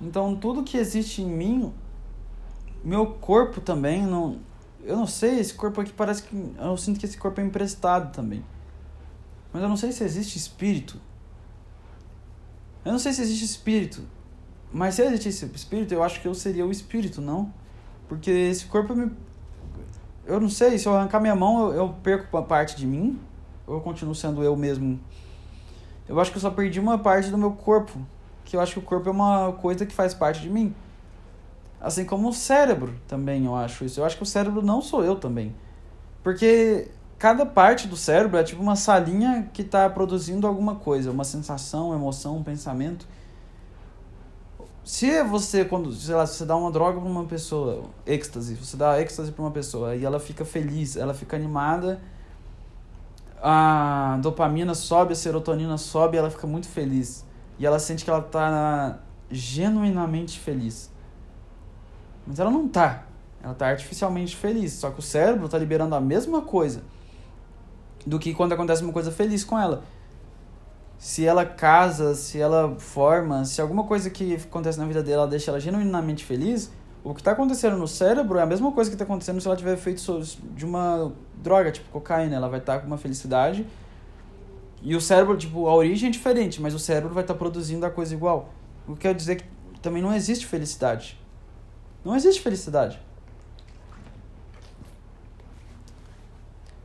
Então, tudo que existe em mim, meu corpo também, não, eu não sei, esse corpo aqui parece que. Eu sinto que esse corpo é emprestado também. Mas eu não sei se existe espírito. Eu não sei se existe espírito. Mas se existisse espírito, eu acho que eu seria o espírito, não? Porque esse corpo me. Eu não sei, se eu arrancar minha mão, eu, eu perco uma parte de mim? Ou eu continuo sendo eu mesmo? Eu acho que eu só perdi uma parte do meu corpo. Que eu acho que o corpo é uma coisa que faz parte de mim. Assim como o cérebro também, eu acho isso. Eu acho que o cérebro não sou eu também. Porque cada parte do cérebro é tipo uma salinha que está produzindo alguma coisa, uma sensação, uma emoção, um pensamento. Se você, quando, sei lá, você dá uma droga para uma pessoa, êxtase, você dá êxtase para uma pessoa e ela fica feliz, ela fica animada, a dopamina sobe, a serotonina sobe, ela fica muito feliz. E ela sente que ela está genuinamente feliz. Mas ela não tá. Ela tá artificialmente feliz. Só que o cérebro tá liberando a mesma coisa do que quando acontece uma coisa feliz com ela. Se ela casa, se ela forma, se alguma coisa que acontece na vida dela deixa ela genuinamente feliz, o que está acontecendo no cérebro é a mesma coisa que está acontecendo se ela tiver feito de uma droga, tipo cocaína. Ela vai estar tá com uma felicidade. E o cérebro, tipo, a origem é diferente, mas o cérebro vai estar tá produzindo a coisa igual. O que quer dizer que também não existe felicidade. Não existe felicidade.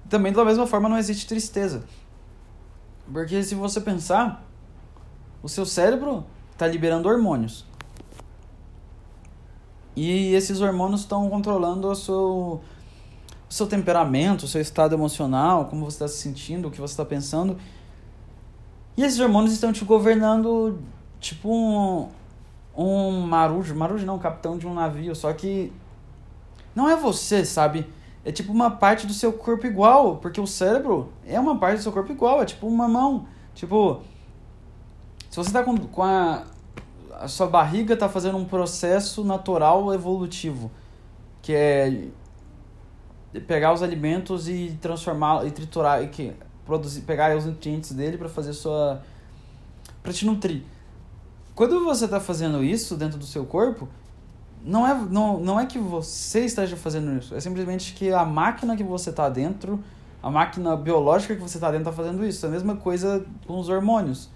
Também da mesma forma não existe tristeza. Porque se você pensar, o seu cérebro está liberando hormônios. E esses hormônios estão controlando o seu, o seu temperamento, o seu estado emocional, como você está se sentindo, o que você está pensando. E esses hormônios estão te governando tipo um, um marujo, marujo não, capitão de um navio, só que não é você, sabe? É tipo uma parte do seu corpo igual, porque o cérebro é uma parte do seu corpo igual, é tipo uma mão. Tipo, se você tá com, com a. A sua barriga tá fazendo um processo natural evolutivo, que é pegar os alimentos e transformar e triturar e que produzir pegar os nutrientes dele para fazer sua para te nutrir. Quando você está fazendo isso dentro do seu corpo, não é, não, não é que você esteja fazendo isso, é simplesmente que a máquina que você está dentro, a máquina biológica que você está dentro está fazendo isso. É a mesma coisa com os hormônios.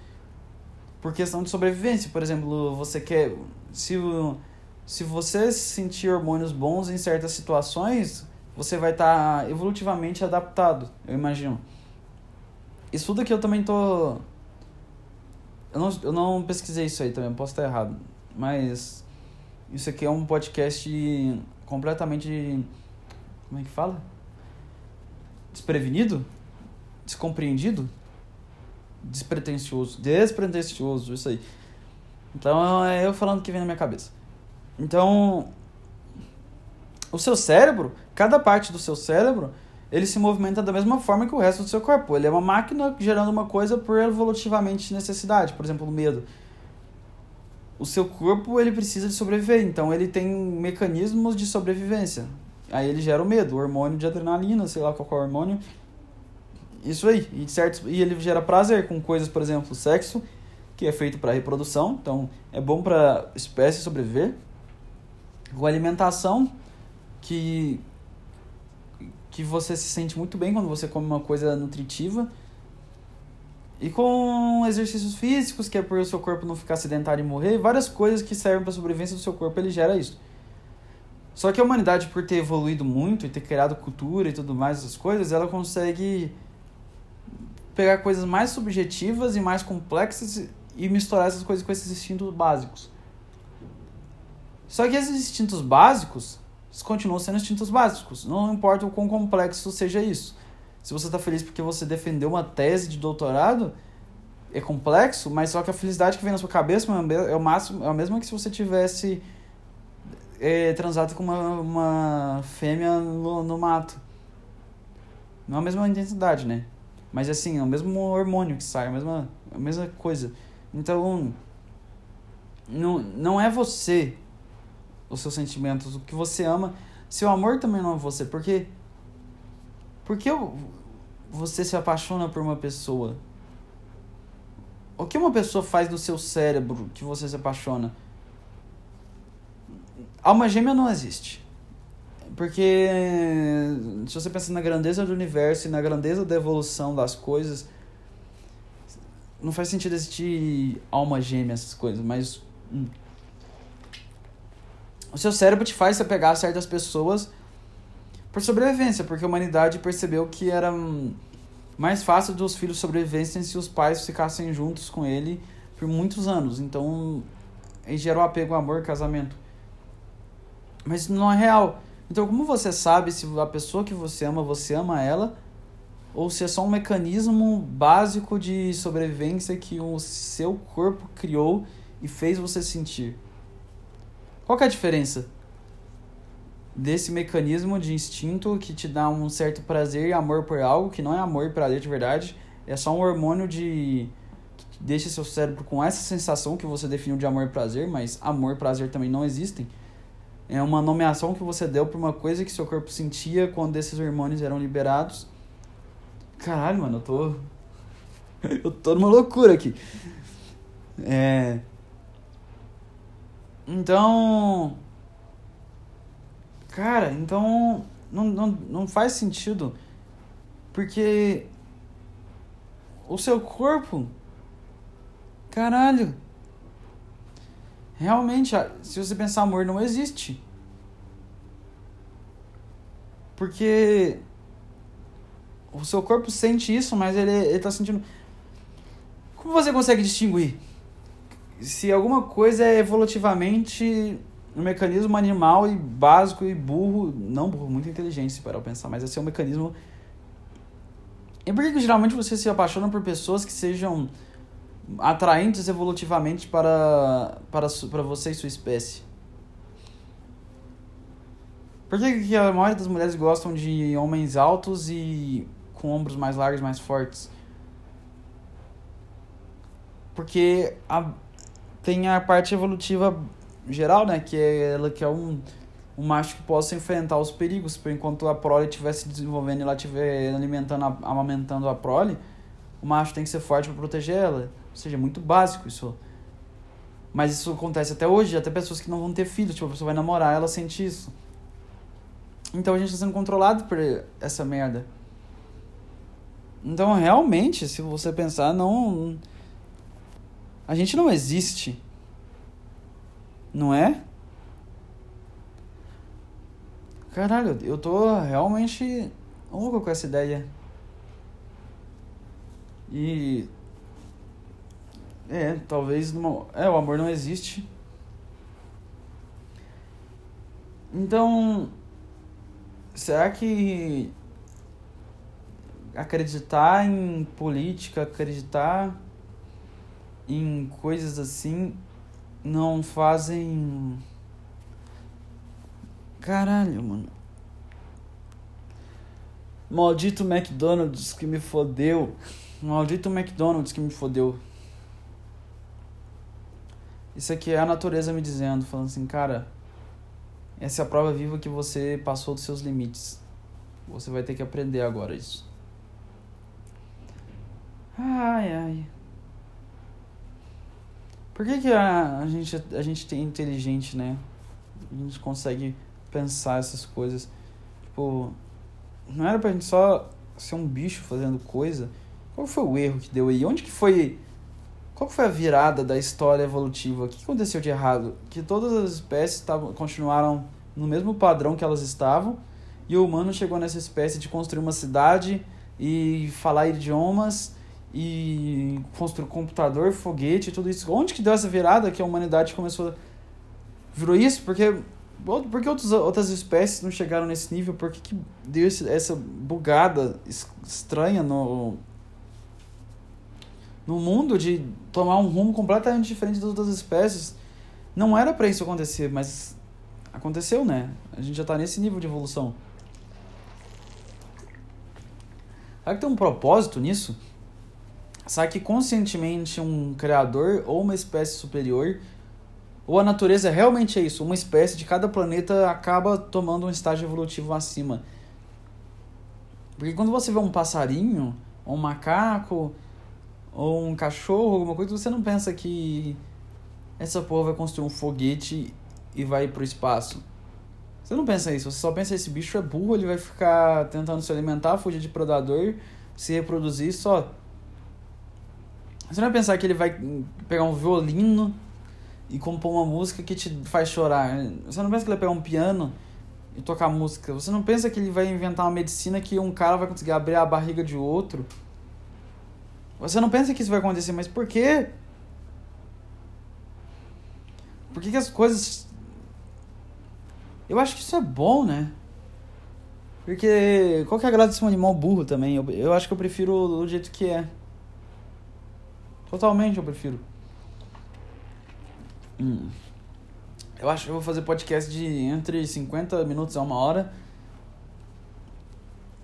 Por questão de sobrevivência, por exemplo, você quer. Se, se você sentir hormônios bons em certas situações, você vai estar tá evolutivamente adaptado, eu imagino. Isso tudo aqui eu também tô. Eu não, eu não pesquisei isso aí também, posso estar errado. Mas isso aqui é um podcast completamente. Como é que fala? Desprevenido? Descompreendido? Despretensioso. Despretensioso, isso aí. Então é eu falando que vem na minha cabeça. Então, o seu cérebro, cada parte do seu cérebro, ele se movimenta da mesma forma que o resto do seu corpo. Ele é uma máquina gerando uma coisa por evolutivamente necessidade, por exemplo, o medo o seu corpo ele precisa de sobreviver, então ele tem mecanismos de sobrevivência. Aí ele gera o medo, o hormônio de adrenalina, sei lá qual é o hormônio. Isso aí, e, certo, e ele gera prazer com coisas, por exemplo, sexo, que é feito para reprodução, então é bom para espécie sobreviver. Com alimentação, que que você se sente muito bem quando você come uma coisa nutritiva e com exercícios físicos, que é para o seu corpo não ficar sedentário e morrer, várias coisas que servem para a sobrevivência do seu corpo, ele gera isso. Só que a humanidade, por ter evoluído muito e ter criado cultura e tudo mais, essas coisas, ela consegue pegar coisas mais subjetivas e mais complexas e misturar essas coisas com esses instintos básicos. Só que esses instintos básicos continuam sendo instintos básicos, não importa o quão complexo seja isso. Se você está feliz porque você defendeu uma tese de doutorado, é complexo, mas só que a felicidade que vem na sua cabeça é o máximo, é a mesma que se você tivesse é, transado com uma, uma fêmea no, no mato. Não é a mesma intensidade, né? Mas assim, é o mesmo hormônio que sai, a mesma, a mesma coisa. Então, não, não é você os seus sentimentos, o que você ama. Seu amor também não é você, porque. Porque você se apaixona por uma pessoa? O que uma pessoa faz no seu cérebro que você se apaixona? Alma gêmea não existe. Porque se você pensa na grandeza do universo e na grandeza da evolução das coisas, não faz sentido existir alma gêmea, essas coisas, mas. Hum. O seu cérebro te faz se apegar a certas pessoas por sobrevivência, porque a humanidade percebeu que era mais fácil dos filhos sobrevivessem se os pais ficassem juntos com ele por muitos anos. Então, gerou apego, amor, casamento. Mas não é real. Então, como você sabe se a pessoa que você ama, você ama ela? Ou se é só um mecanismo básico de sobrevivência que o seu corpo criou e fez você sentir? Qual é a diferença? desse mecanismo de instinto que te dá um certo prazer e amor por algo, que não é amor e prazer de verdade, é só um hormônio de que deixa seu cérebro com essa sensação que você definiu de amor e prazer, mas amor e prazer também não existem. É uma nomeação que você deu para uma coisa que seu corpo sentia quando esses hormônios eram liberados. Caralho, mano, eu tô eu tô numa loucura aqui. É Então, Cara, então não, não, não faz sentido. Porque o seu corpo. Caralho. Realmente, se você pensar amor, não existe. Porque o seu corpo sente isso, mas ele, ele tá sentindo. Como você consegue distinguir? Se alguma coisa é evolutivamente um mecanismo animal e básico e burro, não burro, muito inteligente se parar pensar, mas esse é um mecanismo. E por que geralmente você se apaixona por pessoas que sejam atraentes evolutivamente para, para, para você e sua espécie? Por que, que a maioria das mulheres gostam de homens altos e com ombros mais largos, mais fortes? Porque a, tem a parte evolutiva geral, né? Que é ela que é um, um macho que possa enfrentar os perigos. Por enquanto a prole estiver se desenvolvendo e ela estiver alimentando, amamentando a prole, o macho tem que ser forte para proteger ela. Ou seja, é muito básico isso. Mas isso acontece até hoje, até pessoas que não vão ter filhos, tipo, a pessoa vai namorar, ela sente isso. Então a gente está sendo controlado por essa merda. Então realmente, se você pensar, não. A gente não existe. Não é? Caralho, eu tô realmente louco com essa ideia. E. É, talvez. Numa... É, o amor não existe. Então. Será que acreditar em política, acreditar em coisas assim não fazem. Caralho, mano. Maldito McDonald's que me fodeu. Maldito McDonald's que me fodeu. Isso aqui é a natureza me dizendo, falando assim, cara, essa é a prova viva que você passou dos seus limites. Você vai ter que aprender agora isso. Ai, ai. Por que, que a, a, gente, a gente tem inteligente, né? A gente consegue pensar essas coisas. Tipo, não era pra gente só ser um bicho fazendo coisa. Qual foi o erro que deu aí? Onde que foi. Qual foi a virada da história evolutiva? O que aconteceu de errado? Que todas as espécies tavam, continuaram no mesmo padrão que elas estavam e o humano chegou nessa espécie de construir uma cidade e falar idiomas e construir computador, foguete, tudo isso. Onde que deu essa virada que a humanidade começou virou isso? Porque por que outras espécies não chegaram nesse nível? Por que, que deu esse, essa bugada estranha no no mundo de tomar um rumo completamente diferente das outras espécies? Não era para isso acontecer, mas aconteceu, né? A gente já tá nesse nível de evolução. Será que tem um propósito nisso? Será que conscientemente um criador ou uma espécie superior, ou a natureza realmente é isso, uma espécie de cada planeta acaba tomando um estágio evolutivo acima? Porque quando você vê um passarinho, ou um macaco, ou um cachorro, alguma coisa, você não pensa que essa porra vai construir um foguete e vai pro espaço. Você não pensa isso, você só pensa esse bicho é burro, ele vai ficar tentando se alimentar, fugir de predador, se reproduzir só. Você não vai pensar que ele vai pegar um violino e compor uma música que te faz chorar. Você não pensa que ele vai pegar um piano e tocar música. Você não pensa que ele vai inventar uma medicina que um cara vai conseguir abrir a barriga de outro. Você não pensa que isso vai acontecer, mas por quê? Por que, que as coisas. Eu acho que isso é bom, né? Porque qual que é a graça de ser um animal burro também? Eu, eu acho que eu prefiro do jeito que é. Totalmente eu prefiro. Hum. Eu acho que eu vou fazer podcast de entre 50 minutos a uma hora.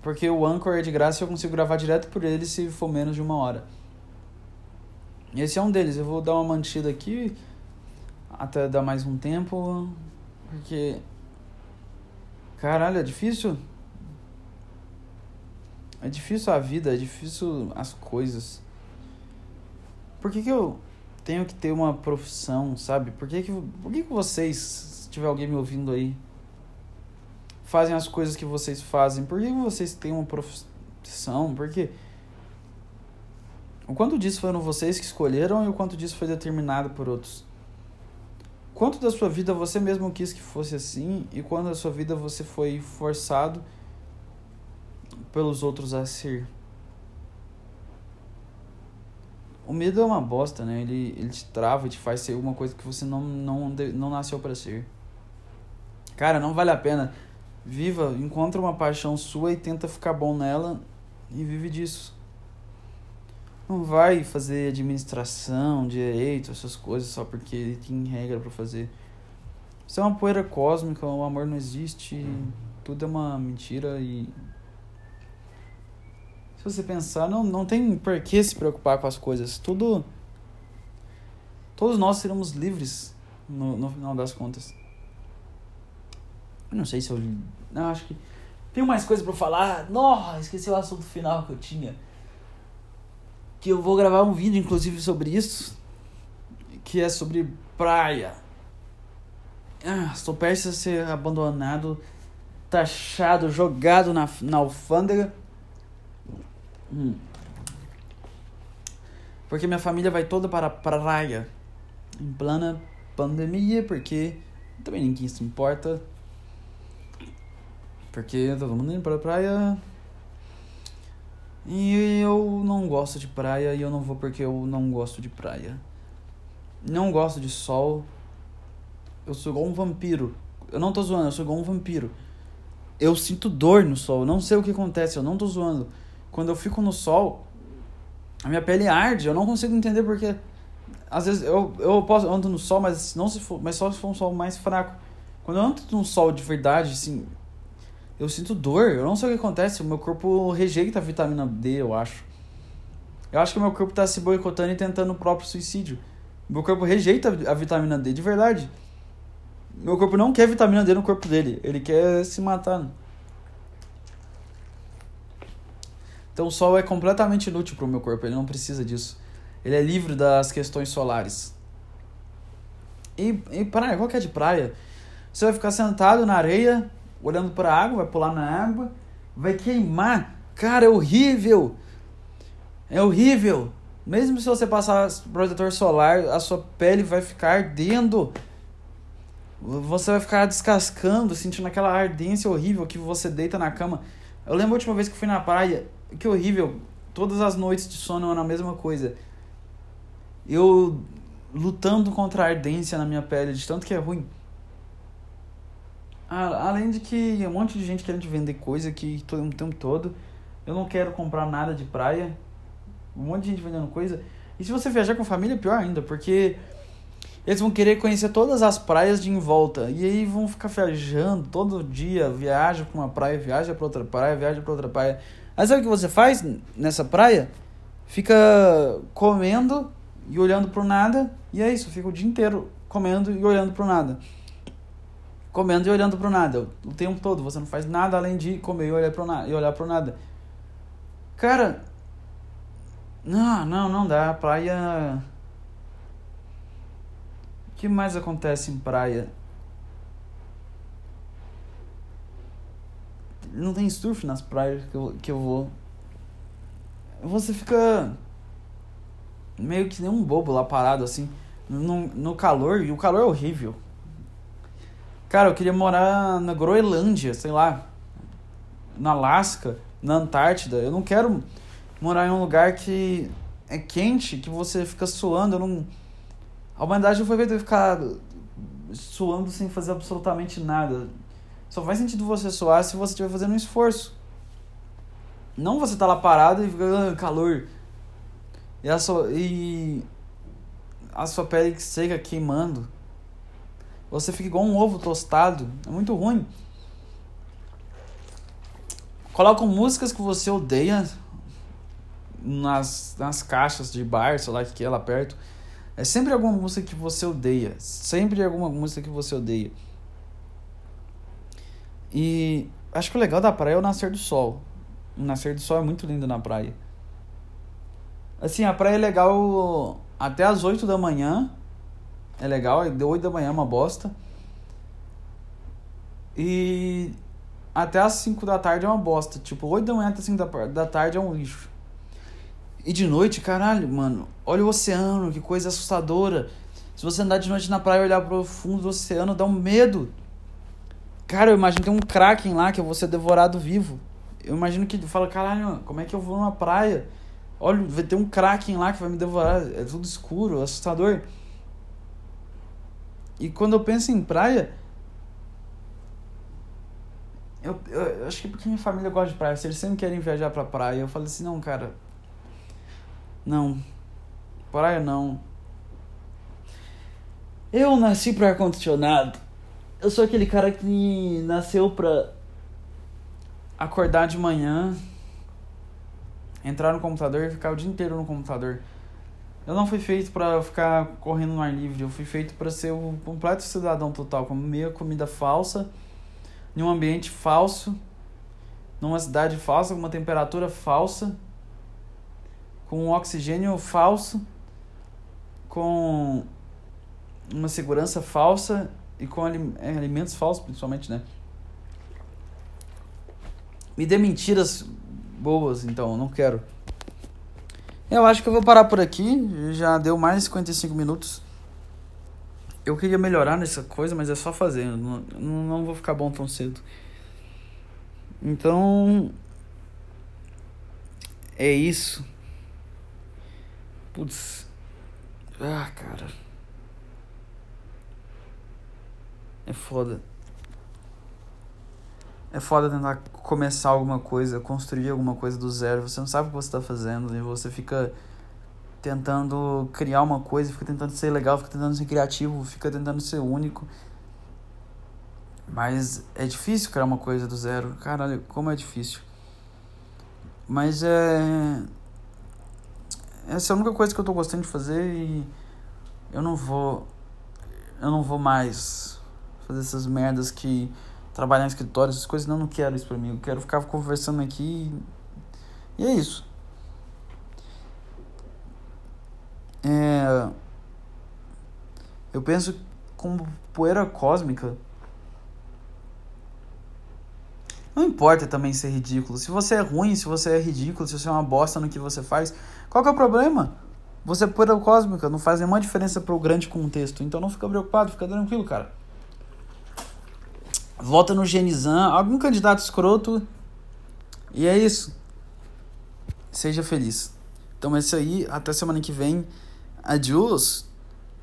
Porque o Anchor é de graça e eu consigo gravar direto por ele se for menos de uma hora. Esse é um deles. Eu vou dar uma mantida aqui até dar mais um tempo. Porque. Caralho, é difícil. É difícil a vida, é difícil as coisas por que, que eu tenho que ter uma profissão, sabe? Por que, que, por que, que vocês, se tiver alguém me ouvindo aí, fazem as coisas que vocês fazem? Por que, que vocês têm uma profissão? Porque o quanto disso foram vocês que escolheram e o quanto disso foi determinado por outros? Quanto da sua vida você mesmo quis que fosse assim e quando da sua vida você foi forçado pelos outros a ser? O medo é uma bosta, né? Ele, ele te trava te faz ser alguma coisa que você não, não, não nasceu para ser. Cara, não vale a pena. Viva, encontra uma paixão sua e tenta ficar bom nela e vive disso. Não vai fazer administração, direito, essas coisas só porque tem regra para fazer. Isso é uma poeira cósmica, o amor não existe, tudo é uma mentira e. Se você pensar, não, não tem por que se preocupar com as coisas. Tudo. Todos nós seremos livres no, no final das contas. Eu não sei se eu. Não, acho que. Tem mais coisa para falar. Nossa, esqueci o assunto final que eu tinha. Que eu vou gravar um vídeo, inclusive, sobre isso. Que é sobre praia. Ah, estou prestes a ser abandonado, taxado, jogado na, na alfândega. Hum. Porque minha família vai toda para a praia. Em plana pandemia, porque também ninguém se importa. Porque todo mundo indo pra praia. E eu não gosto de praia e eu não vou porque eu não gosto de praia. Não gosto de sol. Eu sou igual um vampiro. Eu não tô zoando, eu sou igual um vampiro. Eu sinto dor no sol, eu não sei o que acontece, eu não tô zoando. Quando eu fico no sol, a minha pele arde, eu não consigo entender porque às vezes eu, eu posso ando no sol, mas não se for, mas só se for um sol mais fraco. Quando eu ando no sol de verdade, assim, eu sinto dor, eu não sei o que acontece, o meu corpo rejeita a vitamina D, eu acho. Eu acho que o meu corpo está se boicotando e tentando o próprio suicídio. Meu corpo rejeita a vitamina D, de verdade. Meu corpo não quer vitamina D no corpo dele, ele quer se matar. Então o sol é completamente inútil para o meu corpo, ele não precisa disso. Ele é livre das questões solares. E, e praia, qual que é de praia? Você vai ficar sentado na areia, olhando para a água, vai pular na água, vai queimar. Cara, é horrível. É horrível. Mesmo se você passar protetor solar, a sua pele vai ficar ardendo. Você vai ficar descascando, sentindo aquela ardência horrível que você deita na cama. Eu lembro a última vez que fui na praia, que horrível. Todas as noites de sono era a mesma coisa. Eu lutando contra a ardência na minha pele, de tanto que é ruim. Além de que um monte de gente querendo vender coisa aqui todo, o tempo todo. Eu não quero comprar nada de praia. Um monte de gente vendendo coisa. E se você viajar com família, pior ainda, porque eles vão querer conhecer todas as praias de em volta. E aí vão ficar viajando todo dia. Viaja para uma praia, viaja para outra praia, viaja para outra praia. Aí sabe o que você faz nessa praia? Fica comendo e olhando pro nada. E é isso, fica o dia inteiro comendo e olhando pro nada comendo e olhando pro nada. O tempo todo, você não faz nada além de comer e olhar pro nada. E olhar pro nada. Cara, não, não, não dá. Praia. O que mais acontece em praia? Não tem surf nas praias que eu, que eu vou. Você fica meio que nem um bobo lá parado assim, no, no calor, e o calor é horrível. Cara, eu queria morar na Groenlândia, sei lá, na Alasca, na Antártida. Eu não quero morar em um lugar que é quente, que você fica suando. Eu não... A humanidade não foi feita ficar suando sem fazer absolutamente nada. Só faz sentido você suar se você estiver fazendo um esforço. Não você tá lá parado e fica ah, calor. E a sua, e a sua pele seca queimando. Você fica igual um ovo tostado. É muito ruim. Colocam músicas que você odeia nas, nas caixas de bar, sei lá que é lá perto. É sempre alguma música que você odeia. Sempre alguma música que você odeia. E acho que o legal da praia é o nascer do sol. O nascer do sol é muito lindo na praia. Assim, a praia é legal até as 8 da manhã é legal, deu 8 da manhã é uma bosta. E até as 5 da tarde é uma bosta. Tipo, 8 da manhã até 5 da, da tarde é um lixo. E de noite, caralho, mano, olha o oceano, que coisa assustadora. Se você andar de noite na praia e olhar pro fundo do oceano, dá um medo. Cara, eu imagino que tem um kraken lá que eu vou ser devorado vivo. Eu imagino que fala, caralho, como é que eu vou numa praia? Olha, vai ter um kraken lá que vai me devorar. É tudo escuro, assustador. E quando eu penso em praia, eu, eu, eu, acho que porque minha família gosta de praia, se eles sempre querem viajar pra praia, eu falo assim, não, cara, não, praia não. Eu nasci pro ar-condicionado. Eu sou aquele cara que nasceu pra. Acordar de manhã, entrar no computador e ficar o dia inteiro no computador. Eu não fui feito para ficar correndo no ar livre, eu fui feito para ser o completo cidadão total, comer comida falsa, em um ambiente falso, numa cidade falsa, com uma temperatura falsa, com um oxigênio falso, com uma segurança falsa e com é, alimentos falsos, principalmente, né? Me dê mentiras boas, então, não quero. Eu acho que eu vou parar por aqui. Já deu mais de 55 minutos. Eu queria melhorar nessa coisa, mas é só fazer. Não, não vou ficar bom tão cedo. Então. É isso. Putz. Ah, cara. É foda. É foda tentar começar alguma coisa, construir alguma coisa do zero. Você não sabe o que você está fazendo e você fica tentando criar uma coisa, fica tentando ser legal, fica tentando ser criativo, fica tentando ser único. Mas é difícil criar uma coisa do zero. Caralho, como é difícil. Mas é. Essa é a única coisa que eu tô gostando de fazer e eu não vou. Eu não vou mais fazer essas merdas que trabalhar em escritório, essas coisas, não, não quero isso pra mim. Eu quero ficar conversando aqui e é isso. É, eu penso como poeira cósmica. Não importa também ser ridículo. Se você é ruim, se você é ridículo, se você é uma bosta no que você faz, qual que é o problema? Você é poeira cósmica, não faz nenhuma diferença pro grande contexto. Então não fica preocupado, fica tranquilo, cara. Vota no Genizan, algum candidato escroto. E é isso. Seja feliz. Então é isso aí. Até semana que vem. Adiós.